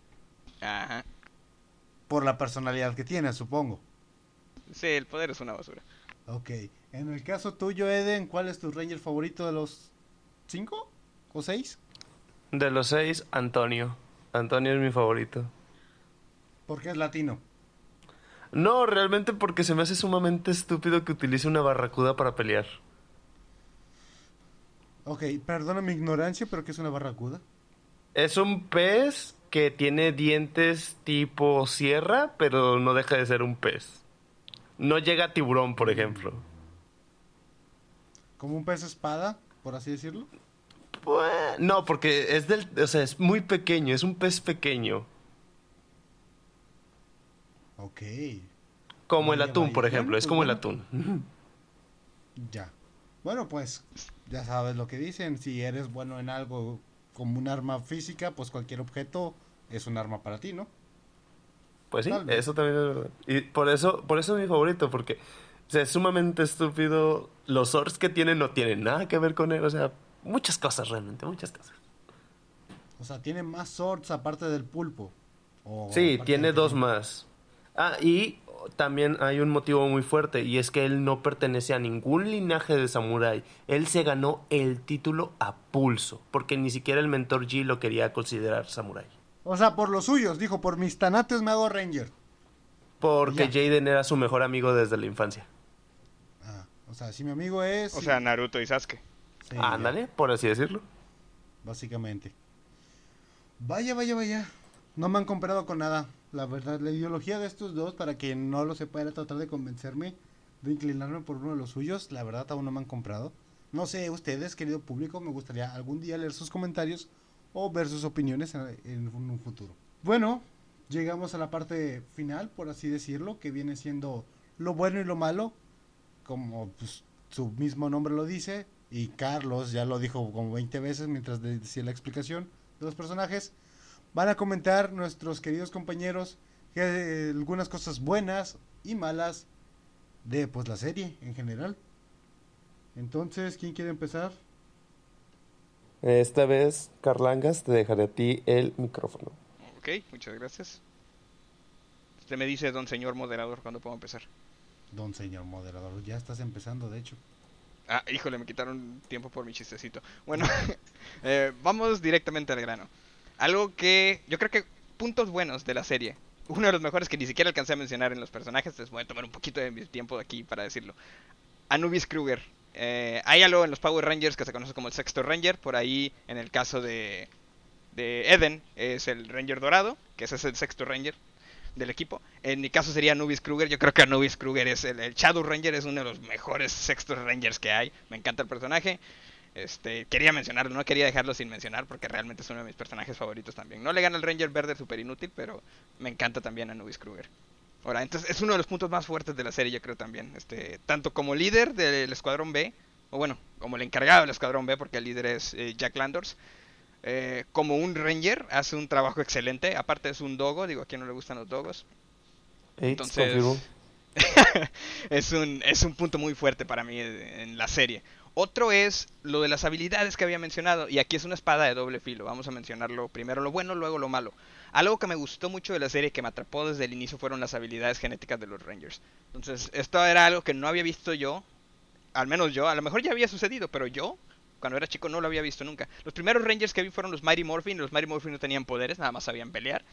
Speaker 2: Ajá.
Speaker 1: Por la personalidad que tiene, supongo.
Speaker 2: Sí, el poder es una basura.
Speaker 1: Ok. En el caso tuyo, Eden, ¿cuál es tu Ranger favorito de los cinco o seis?
Speaker 3: De los seis, Antonio. Antonio es mi favorito.
Speaker 1: Porque es latino.
Speaker 3: No, realmente porque se me hace sumamente estúpido que utilice una barracuda para pelear.
Speaker 1: Ok, perdona mi ignorancia, pero ¿qué es una barracuda?
Speaker 3: Es un pez que tiene dientes tipo sierra, pero no deja de ser un pez. No llega a tiburón, por ejemplo.
Speaker 1: ¿Como un pez espada, por así decirlo?
Speaker 3: Pues, no, porque es del, o sea, es muy pequeño, es un pez pequeño.
Speaker 1: Ok.
Speaker 3: Como el atún, por ejemplo, es como el atún.
Speaker 1: Ya. Bueno, pues ya sabes lo que dicen, si eres bueno en algo como un arma física, pues cualquier objeto es un arma para ti, ¿no?
Speaker 3: Pues sí, eso también es verdad. Y por eso, por eso es mi favorito, porque O sea, es sumamente estúpido. Los swords que tiene no tienen nada que ver con él. O sea, muchas cosas realmente, muchas cosas.
Speaker 1: O sea, tiene más swords aparte del pulpo.
Speaker 3: sí, tiene dos más. Ah, y también hay un motivo muy fuerte y es que él no pertenece a ningún linaje de samurái. Él se ganó el título a pulso, porque ni siquiera el mentor G lo quería considerar samurái.
Speaker 1: O sea, por los suyos, dijo, por mis tanates me hago ranger.
Speaker 3: Porque Jaden era su mejor amigo desde la infancia.
Speaker 1: Ah, o sea, si mi amigo es...
Speaker 2: O sea, Naruto y Sasuke.
Speaker 3: Ándale, por así decirlo.
Speaker 1: Básicamente. Vaya, vaya, vaya. No me han comprado con nada la verdad, la ideología de estos dos, para que no lo sepa, era tratar de convencerme de inclinarme por uno de los suyos. La verdad, aún no me han comprado. No sé, ustedes, querido público, me gustaría algún día leer sus comentarios o ver sus opiniones en, un futuro. Bueno, llegamos a la parte final, por así decirlo, que viene siendo lo bueno y lo malo, como pues, su mismo nombre lo dice, y Carlos ya lo dijo como 20 veces mientras decía la explicación de los personajes van a comentar nuestros queridos compañeros que, algunas cosas buenas y malas de pues la serie en general. Entonces, ¿quién quiere empezar?
Speaker 3: Esta vez, Carlangas, te dejaré a ti el micrófono.
Speaker 2: Ok, muchas gracias. Usted me dice, don señor moderador, ¿cuándo puedo empezar?
Speaker 1: Don señor moderador, ya estás empezando, de hecho.
Speaker 2: Ah, híjole, me quitaron tiempo por mi chistecito. Bueno, eh, vamos directamente al grano. Algo que yo creo que puntos buenos de la serie. Uno de los mejores que ni siquiera alcancé a mencionar en los personajes. Les voy a tomar un poquito de mi tiempo aquí para decirlo. Anubis Kruger. Eh, hay algo en los Power Rangers que se conoce como el sexto Ranger. Por ahí, en el caso de, de Eden, es el Ranger dorado, que ese es el sexto Ranger del equipo. En mi caso sería Anubis Kruger. Yo creo que Anubis Kruger es el, el Shadow Ranger, es uno de los mejores sextos Rangers que hay. Me encanta el personaje. Este, quería mencionarlo, no quería dejarlo sin mencionar porque realmente es uno de mis personajes favoritos también. No le gana el Ranger Verde super inútil, pero me encanta también a Nubis Kruger. Ahora, entonces es uno de los puntos más fuertes de la serie, yo creo también. Este, tanto como líder del Escuadrón B, o bueno, como el encargado del Escuadrón B, porque el líder es eh, Jack Landors, eh, como un Ranger, hace un trabajo excelente. Aparte es un dogo, digo, a quien no le gustan los dogos. Entonces, es, un, es un punto muy fuerte para mí en la serie. Otro es lo de las habilidades que había mencionado, y aquí es una espada de doble filo, vamos a mencionarlo primero lo bueno, luego lo malo. Algo que me gustó mucho de la serie, que me atrapó desde el inicio, fueron las habilidades genéticas de los Rangers. Entonces, esto era algo que no había visto yo, al menos yo, a lo mejor ya había sucedido, pero yo, cuando era chico, no lo había visto nunca. Los primeros Rangers que vi fueron los Mighty Morphin, los Mighty Morphin no tenían poderes, nada más sabían pelear.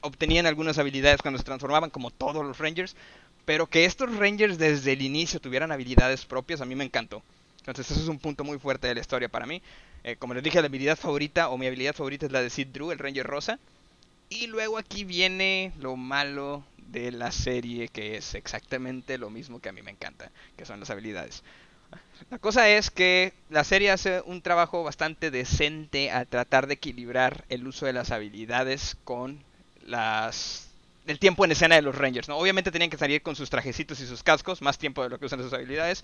Speaker 2: Obtenían algunas habilidades cuando se transformaban, como todos los Rangers, pero que estos Rangers desde el inicio tuvieran habilidades propias, a mí me encantó. Entonces eso es un punto muy fuerte de la historia para mí. Eh, como les dije, la habilidad favorita o mi habilidad favorita es la de Sid Drew, el Ranger Rosa. Y luego aquí viene lo malo de la serie, que es exactamente lo mismo que a mí me encanta, que son las habilidades. La cosa es que la serie hace un trabajo bastante decente a tratar de equilibrar el uso de las habilidades con las el tiempo en escena de los Rangers, ¿no? Obviamente tenían que salir con sus trajecitos y sus cascos, más tiempo de lo que usan sus habilidades,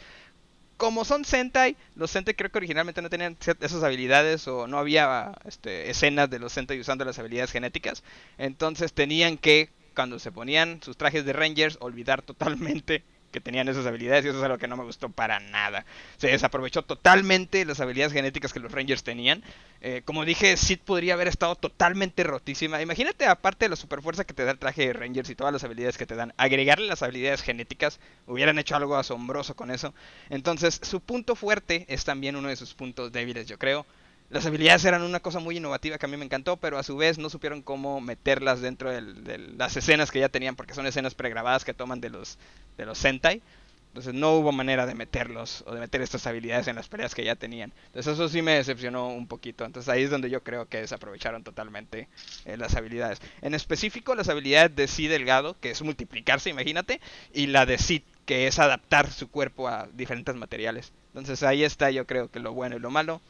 Speaker 2: como son Sentai, los Sentai creo que originalmente no tenían esas habilidades o no había este, escenas de los Sentai usando las habilidades genéticas. Entonces tenían que, cuando se ponían sus trajes de Rangers, olvidar totalmente que tenían esas habilidades y eso es algo que no me gustó para nada. Se desaprovechó totalmente las habilidades genéticas que los Rangers tenían. Eh, como dije, Sid podría haber estado totalmente rotísima. Imagínate, aparte de la superfuerza que te da el traje de Rangers y todas las habilidades que te dan, agregarle las habilidades genéticas, hubieran hecho algo asombroso con eso. Entonces, su punto fuerte es también uno de sus puntos débiles, yo creo. Las habilidades eran una cosa muy innovativa que a mí me encantó, pero a su vez no supieron cómo meterlas dentro de las escenas que ya tenían, porque son escenas pregrabadas que toman de los, de los Sentai. Entonces no hubo manera de meterlos o de meter estas habilidades en las peleas que ya tenían. Entonces eso sí me decepcionó un poquito. Entonces ahí es donde yo creo que desaprovecharon totalmente eh, las habilidades. En específico las habilidades de Si Delgado, que es multiplicarse, imagínate, y la de Si, que es adaptar su cuerpo a diferentes materiales. Entonces ahí está yo creo que lo bueno y lo malo.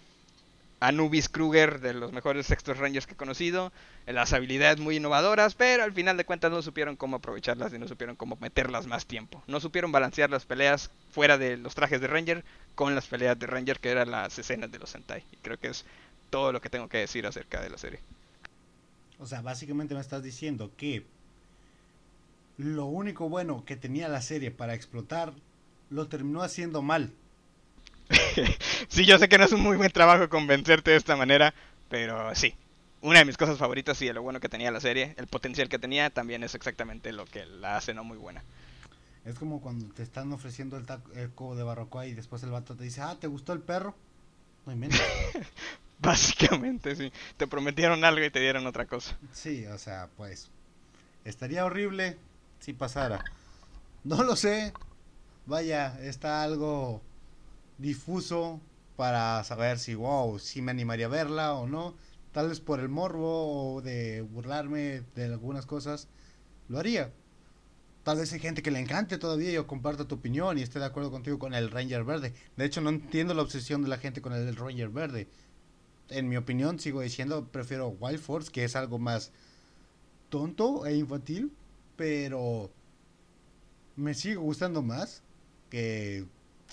Speaker 2: Anubis Kruger, de los mejores sextos Rangers que he conocido. Las habilidades muy innovadoras, pero al final de cuentas no supieron cómo aprovecharlas y no supieron cómo meterlas más tiempo. No supieron balancear las peleas fuera de los trajes de Ranger con las peleas de Ranger, que eran las escenas de los Sentai. Y creo que es todo lo que tengo que decir acerca de la serie.
Speaker 1: O sea, básicamente me estás diciendo que lo único bueno que tenía la serie para explotar lo terminó haciendo mal.
Speaker 2: sí, yo sé que no es un muy buen trabajo convencerte de esta manera, pero sí. Una de mis cosas favoritas y de lo bueno que tenía la serie, el potencial que tenía, también es exactamente lo que la hace no muy buena.
Speaker 1: Es como cuando te están ofreciendo el taco de barrocoa y después el vato te dice, ah, ¿te gustó el perro? No inventes.
Speaker 2: Básicamente, sí. Te prometieron algo y te dieron otra cosa.
Speaker 1: Sí, o sea, pues. Estaría horrible si pasara. No lo sé. Vaya, está algo difuso para saber si, wow, si me animaría a verla o no. Tal vez por el morbo o de burlarme de algunas cosas, lo haría. Tal vez hay gente que le encante todavía yo comparto tu opinión y esté de acuerdo contigo con el Ranger Verde. De hecho, no entiendo la obsesión de la gente con el Ranger Verde. En mi opinión, sigo diciendo, prefiero Wild Force, que es algo más tonto e infantil, pero me sigue gustando más que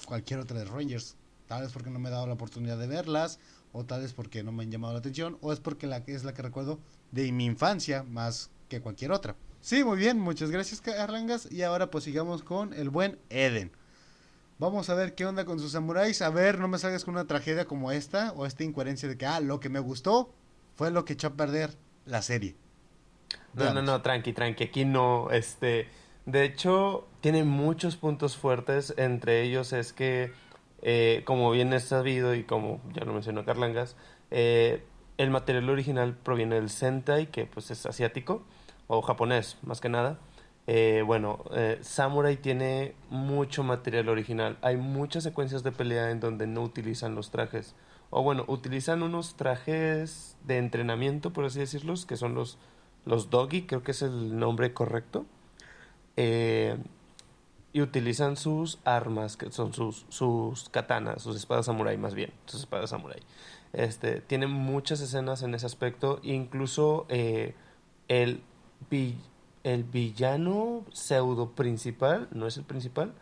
Speaker 1: cualquier otra de Rangers. Tal vez porque no me he dado la oportunidad de verlas, o tal vez porque no me han llamado la atención, o es porque la, es la que recuerdo de mi infancia más que cualquier otra. Sí, muy bien, muchas gracias Carlangas. Y ahora pues sigamos con el buen Eden. Vamos a ver qué onda con sus samuráis. A ver, no me salgas con una tragedia como esta, o esta incoherencia de que, ah, lo que me gustó fue lo que echó a perder la serie.
Speaker 3: No, no, no, tranqui, tranqui. Aquí no, este. De hecho, tiene muchos puntos fuertes. Entre ellos es que, eh, como bien es sabido y como ya lo mencionó Carlangas, eh, el material original proviene del Sentai, que pues es asiático, o japonés, más que nada. Eh, bueno, Samurai tiene mucho material original. Hay muchas secuencias de pelea en donde no utilizan los trajes. O bueno, utilizan unos trajes de entrenamiento, por así decirlos, que son los los doggy, creo que es el nombre correcto, eh, y utilizan sus armas, que son sus, sus katanas, sus espadas samurai más bien, sus espadas samurai. Este, tienen muchas escenas en ese aspecto, incluso eh, el, el villano pseudo principal, no es el principal,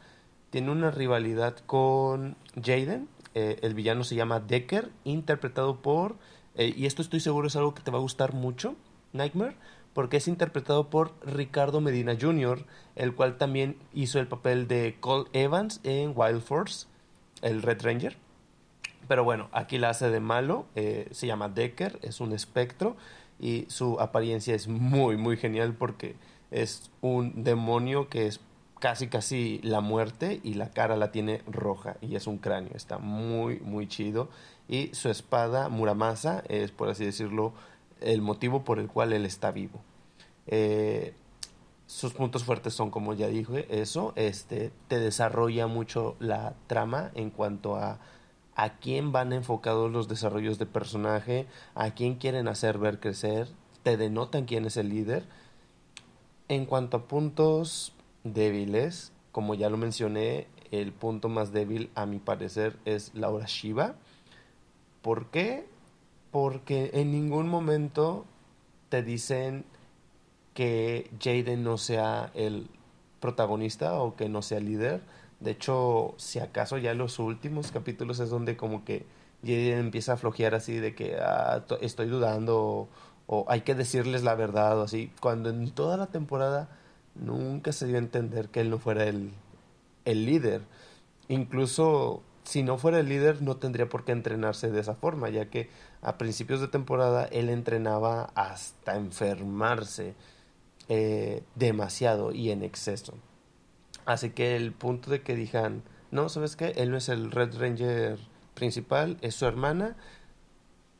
Speaker 3: tiene una rivalidad con Jaden, eh, el villano se llama Decker, interpretado por, y esto estoy seguro es algo que te va a gustar mucho, Nightmare, porque es interpretado por Ricardo Medina Jr., el cual también hizo el papel de Cole Evans en Wild Force, el Red Ranger. Pero bueno, aquí la hace de malo, eh, se llama Decker, es un espectro y su apariencia es muy, muy genial porque es un demonio que es casi, casi la muerte y la cara la tiene roja y es un cráneo, está muy, muy chido. Y su espada, Muramasa, es por así decirlo, el motivo por el cual él está vivo. Eh, sus puntos fuertes son, como ya dije, eso, este, te desarrolla mucho la trama en cuanto a a quién van enfocados los desarrollos de personaje, a quién quieren hacer ver crecer, te denotan quién es el líder. En cuanto a puntos débiles, como ya lo mencioné, el punto más débil a mi parecer es Laura Shiva. ¿Por qué? Porque en ningún momento te dicen que Jaden no sea el protagonista o que no sea líder. De hecho, si acaso ya en los últimos capítulos es donde como que Jaden empieza a flojear así de que ah, estoy dudando o, hay que decirles la verdad o así, cuando en toda la temporada nunca se dio a entender que él no fuera el, el líder. Incluso si no fuera el líder no tendría por qué entrenarse de esa forma, ya que a principios de temporada él entrenaba hasta enfermarse eh, demasiado y en exceso. Así que el punto de que dijan, no, ¿sabes qué? Él no es el Red Ranger principal, es su hermana.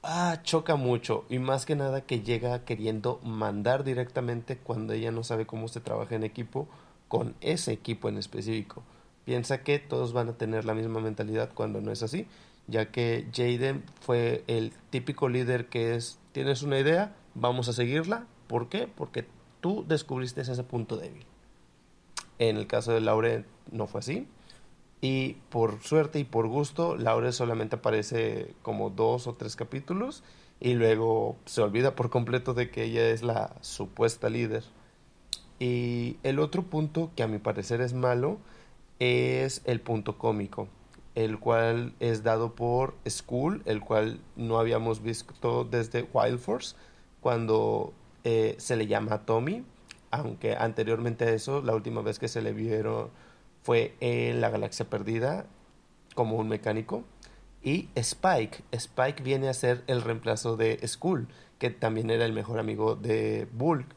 Speaker 3: Ah, choca mucho y más que nada que llega queriendo mandar directamente cuando ella no sabe cómo se trabaja en equipo con ese equipo en específico piensa que todos van a tener la misma mentalidad cuando no es así, ya que Jaden fue el típico líder que es, tienes una idea, vamos a seguirla, ¿por qué? Porque tú descubriste ese punto débil. En el caso de Laure no fue así. Y por suerte y por gusto, Laure solamente aparece como dos o tres capítulos y luego se olvida por completo de que ella es la supuesta líder. Y el otro punto que a mi parecer es malo es el punto cómico, el cual es dado por School, el cual no habíamos visto desde Wild Force, cuando eh, se le llama Tommy, aunque anteriormente a eso, la última vez que se le vieron fue en La Galaxia Perdida como un mecánico. Y Spike. Spike viene a ser el reemplazo de Skull, que también era el mejor amigo de Bulk.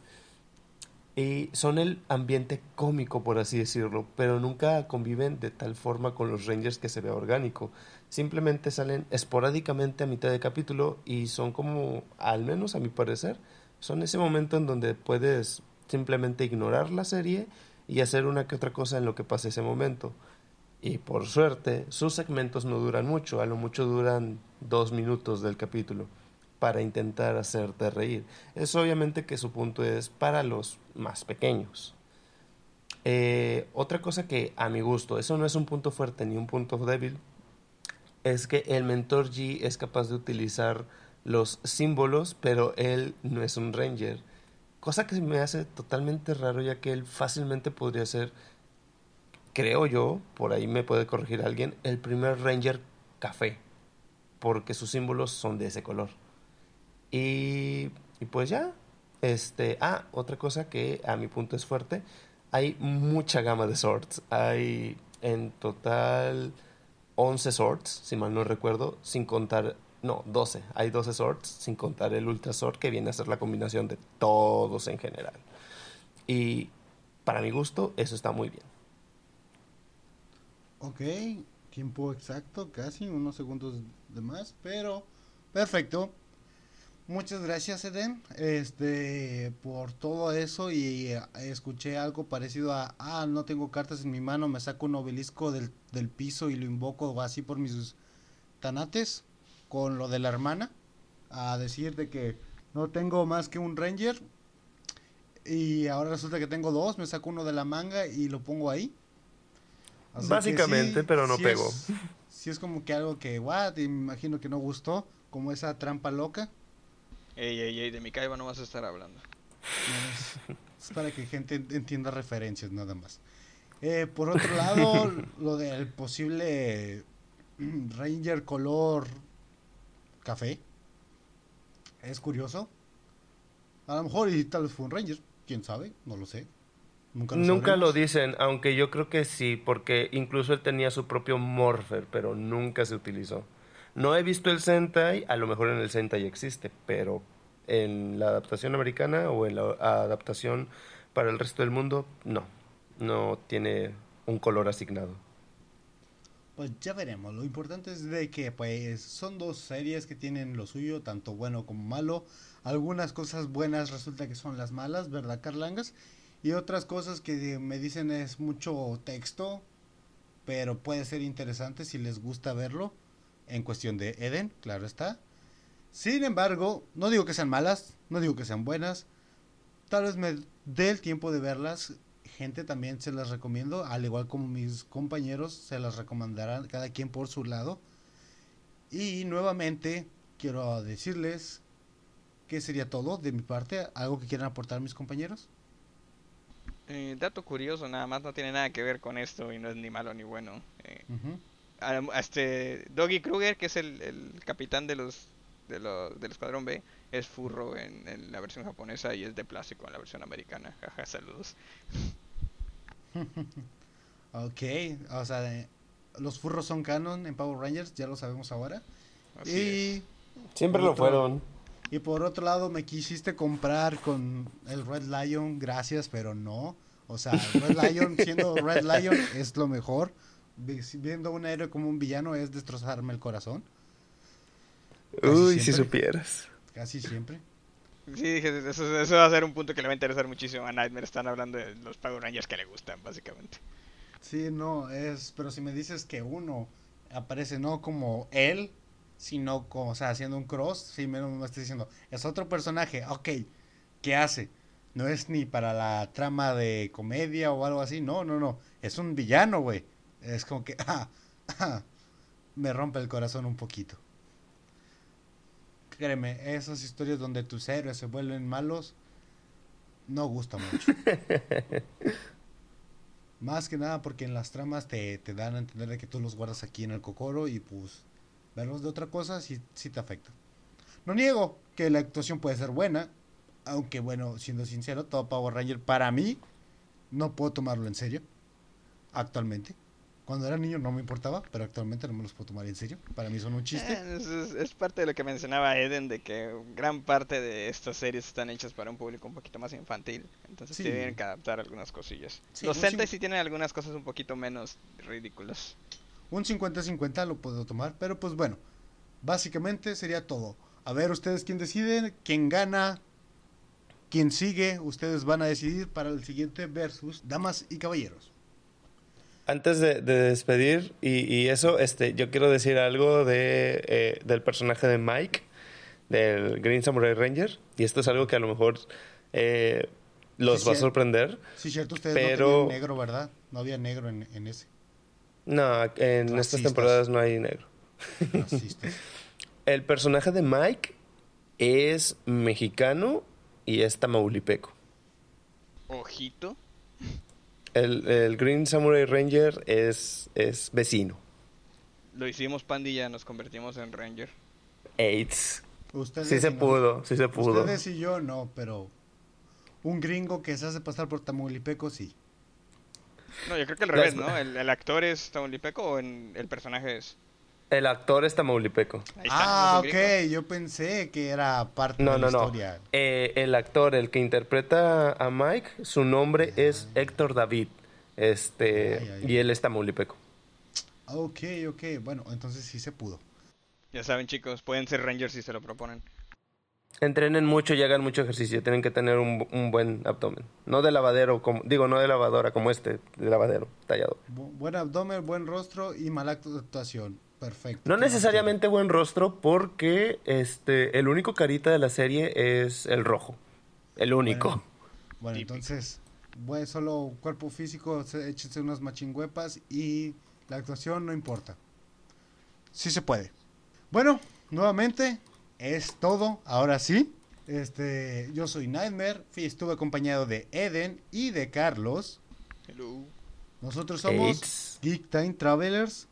Speaker 3: Y son el ambiente cómico, por así decirlo, pero nunca conviven de tal forma con los Rangers que se vea orgánico. Simplemente salen esporádicamente a mitad de capítulo y son como, al menos a mi parecer, son ese momento en donde puedes simplemente ignorar la serie y hacer una que otra cosa en lo que pasa ese momento. Y por suerte, sus segmentos no duran mucho, a lo mucho duran dos minutos del capítulo para intentar hacerte reír. Es obviamente que su punto es para los más pequeños. Eh, otra cosa que a mi gusto, eso no es un punto fuerte ni un punto débil, es que el mentor G es capaz de utilizar los símbolos, pero él no es un ranger. Cosa que me hace totalmente raro ya que él fácilmente podría ser, creo yo, por ahí me puede corregir alguien, el primer ranger café, porque sus símbolos son de ese color. Y, y pues ya, este, ah, otra cosa que a mi punto es fuerte, hay mucha gama de swords, hay en total 11 swords, si mal no recuerdo, sin contar no, 12. Hay 12 swords, sin contar el Ultra Sword, que viene a ser la combinación de todos en general. Y para mi gusto, eso está muy bien.
Speaker 1: Ok, tiempo exacto, casi unos segundos de más, pero perfecto. Muchas gracias, Eden, este, por todo eso y eh, escuché algo parecido a, ah, no tengo cartas en mi mano, me saco un obelisco del, del piso y lo invoco así por mis tanates con lo de la hermana a decir de que no tengo más que un ranger y ahora resulta que tengo dos, me saco uno de la manga y lo pongo ahí.
Speaker 3: Básicamente, pero no pego.
Speaker 1: Si es como que algo que, what, imagino que no gustó, como esa trampa loca.
Speaker 2: Ey, ey, ey, de mi caiba no vas a estar hablando.
Speaker 1: es, para que gente entienda referencias nada más. Eh, por otro lado, lo del posible Ranger color café. Es curioso. A lo mejor y tal vez fue un Ranger, quién sabe, no lo sé.
Speaker 3: Nunca lo, nunca lo dicen, aunque yo creo que sí, porque incluso él tenía su propio Morpher, pero nunca se utilizó. No he visto el Sentai, a lo mejor en el Sentai existe, pero en la adaptación americana o en la adaptación para el resto del mundo, no. No tiene un color asignado
Speaker 1: pues ya veremos. Lo importante es de que pues son dos series que tienen lo suyo, tanto bueno como malo. Algunas cosas buenas resulta que son las malas, ¿verdad, Carlangas? Y otras cosas que me dicen es mucho texto, pero puede ser interesante si les gusta verlo. En cuestión de Eden, claro está. Sin embargo, no digo que sean malas, no digo que sean buenas. Tal vez me dé el tiempo de verlas gente también se las recomiendo, al igual como mis compañeros se las recomendarán cada quien por su lado. Y nuevamente quiero decirles que sería todo de mi parte, algo que quieran aportar mis compañeros.
Speaker 2: Eh, dato curioso, nada más no tiene nada que ver con esto y no es ni malo ni bueno. Eh, este Doggy Kruger, que es el, capitán de los, de los del escuadrón B, es furro en, en, la versión japonesa y es de plástico en la versión americana. Jaja, saludos.
Speaker 1: ok, o sea, los furros son canon en Power Rangers, ya lo sabemos ahora. y
Speaker 3: siempre lo fueron.
Speaker 1: Y por otro lado, me quisiste comprar con el Red Lion, gracias, pero no. O sea, Red Lion, siendo Red Lion, es lo mejor. Viendo un héroe como un villano es destrozarme el corazón.
Speaker 3: Uy, si supieras.
Speaker 1: Casi siempre.
Speaker 2: Sí, dije, eso, va a ser un punto que le va a interesar muchísimo a Nightmare. Están hablando de los Power Rangers que le gustan, básicamente.
Speaker 1: Sí, no, es. Pero si me dices que uno aparece no como él, sino como, o sea, haciendo un cross, sí, me, me estás diciendo, es otro personaje, ok, ¿qué hace? No es ni para la trama de comedia o algo así, no, no, no, es un villano, güey. Es como que, ah, ah, me rompe el corazón un poquito créeme, esas historias donde tus héroes se vuelven malos, no gusta mucho. Más que nada porque en las tramas te, dan a entender de que tú los guardas aquí en el cocoro y pues verlos de otra cosa sí, sí te afecta. No niego que la actuación puede ser buena, aunque bueno, siendo sincero, todo Power Ranger para mí no puedo tomarlo en serio. actualmente. Cuando era niño no me importaba, pero actualmente no me los puedo tomar en serio. Para mí son un chiste.
Speaker 2: Eh, es, parte de lo que mencionaba Eden, de que gran parte de estas series están hechas para un público un poquito más infantil. Entonces
Speaker 1: Sí.
Speaker 2: tienen que adaptar algunas cosillas.
Speaker 1: Sí,
Speaker 2: Los Sentai sí tienen algunas cosas un poquito menos ridículas.
Speaker 1: Un 50-50 lo puedo tomar, pero pues bueno, básicamente sería todo. A ver, ustedes quién deciden, quién gana, quién sigue, ustedes van a decidir para el siguiente versus, damas y caballeros.
Speaker 3: Antes de, de despedir y, y eso, este, yo quiero decir algo de, eh, del personaje de Mike, del Green Samurai Ranger. Y esto es algo que a lo mejor eh, los
Speaker 1: Sí,
Speaker 3: va a sorprender.
Speaker 1: Sí, cierto, ustedes
Speaker 3: Pero-
Speaker 1: no tenían negro, ¿verdad? No había negro en, en ese.
Speaker 3: No, en estas
Speaker 1: Racistas.
Speaker 3: temporadas no hay negro. El personaje de Mike es mexicano y es tamaulipeco.
Speaker 2: Ojito.
Speaker 3: El, el Green Samurai Ranger es, es vecino.
Speaker 2: Lo hicimos pandilla, nos convertimos en Ranger.
Speaker 3: AIDS.
Speaker 1: Ustedes
Speaker 3: Sí se
Speaker 1: no-
Speaker 3: pudo, sí se pudo.
Speaker 1: Ustedes y yo no, pero un gringo que se hace pasar por tamaulipeco, sí.
Speaker 2: No, yo creo que al revés, ¿no? ¿El, el actor es tamaulipeco o en- el personaje es?
Speaker 3: El actor es tamaulipeco.
Speaker 2: Ahí está,
Speaker 1: ah,
Speaker 2: ¿no
Speaker 1: ok, yo pensé que era parte
Speaker 3: No,
Speaker 1: de la
Speaker 3: no, no.
Speaker 1: historia.
Speaker 3: Eh, el actor, el que interpreta a Mike, su nombre es Héctor David. Este,
Speaker 1: Ay, ay,
Speaker 3: y él es tamaulipeco.
Speaker 1: Ok, ok, bueno, entonces sí se pudo.
Speaker 2: Ya saben, chicos, pueden ser Rangers si se lo proponen.
Speaker 3: Entrenen mucho y hagan mucho ejercicio. Tienen que tener un, un buen abdomen. No de lavadero, como, digo, no de lavadora como este, de lavadero, tallado.
Speaker 1: Bu- buen abdomen, buen rostro y mala actuación. Perfecto.
Speaker 3: No
Speaker 1: ¿Qué más
Speaker 3: necesariamente buen rostro, porque este, el único carita de la serie es el rojo. El único.
Speaker 1: Bueno. entonces, bueno, solo cuerpo físico, se- échense unas machingüepas y la actuación no importa. Sí se puede. Bueno, nuevamente es todo. Ahora sí. Este, yo soy Nightmare, fui- estuve acompañado de Eden y de Carlos.
Speaker 2: Hello.
Speaker 1: Nosotros somos. Geek Time Travelers.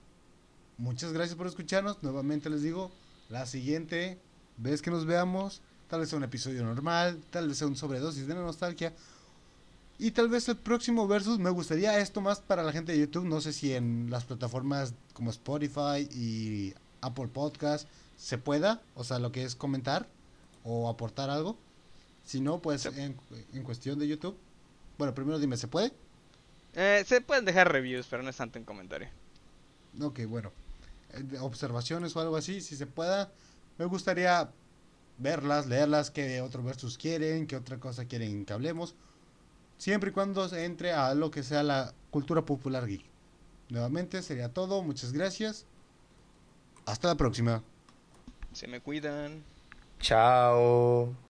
Speaker 1: Muchas gracias por escucharnos. Nuevamente les digo, la siguiente vez que nos veamos, tal vez sea un episodio normal, tal vez sea un sobredosis de nostalgia. Y tal vez el próximo versus me gustaría esto más para la gente de YouTube. No sé si en las plataformas como Spotify y Apple Podcast se pueda, o sea, lo que es comentar o aportar algo. Si no, pues
Speaker 2: Sí.
Speaker 1: en, en cuestión de YouTube. Bueno, primero dime, ¿se puede?
Speaker 2: Eh, se pueden dejar reviews, pero no es tanto en comentario.
Speaker 1: Ok, bueno. Eh, Observaciones o algo así, si se pueda. Me gustaría verlas, leerlas, qué otro versus quieren, qué otra cosa quieren que hablemos. Siempre y cuando se entre a lo que sea la cultura popular geek. Nuevamente sería todo, muchas gracias. Hasta la próxima.
Speaker 2: Se me cuidan.
Speaker 3: Chao.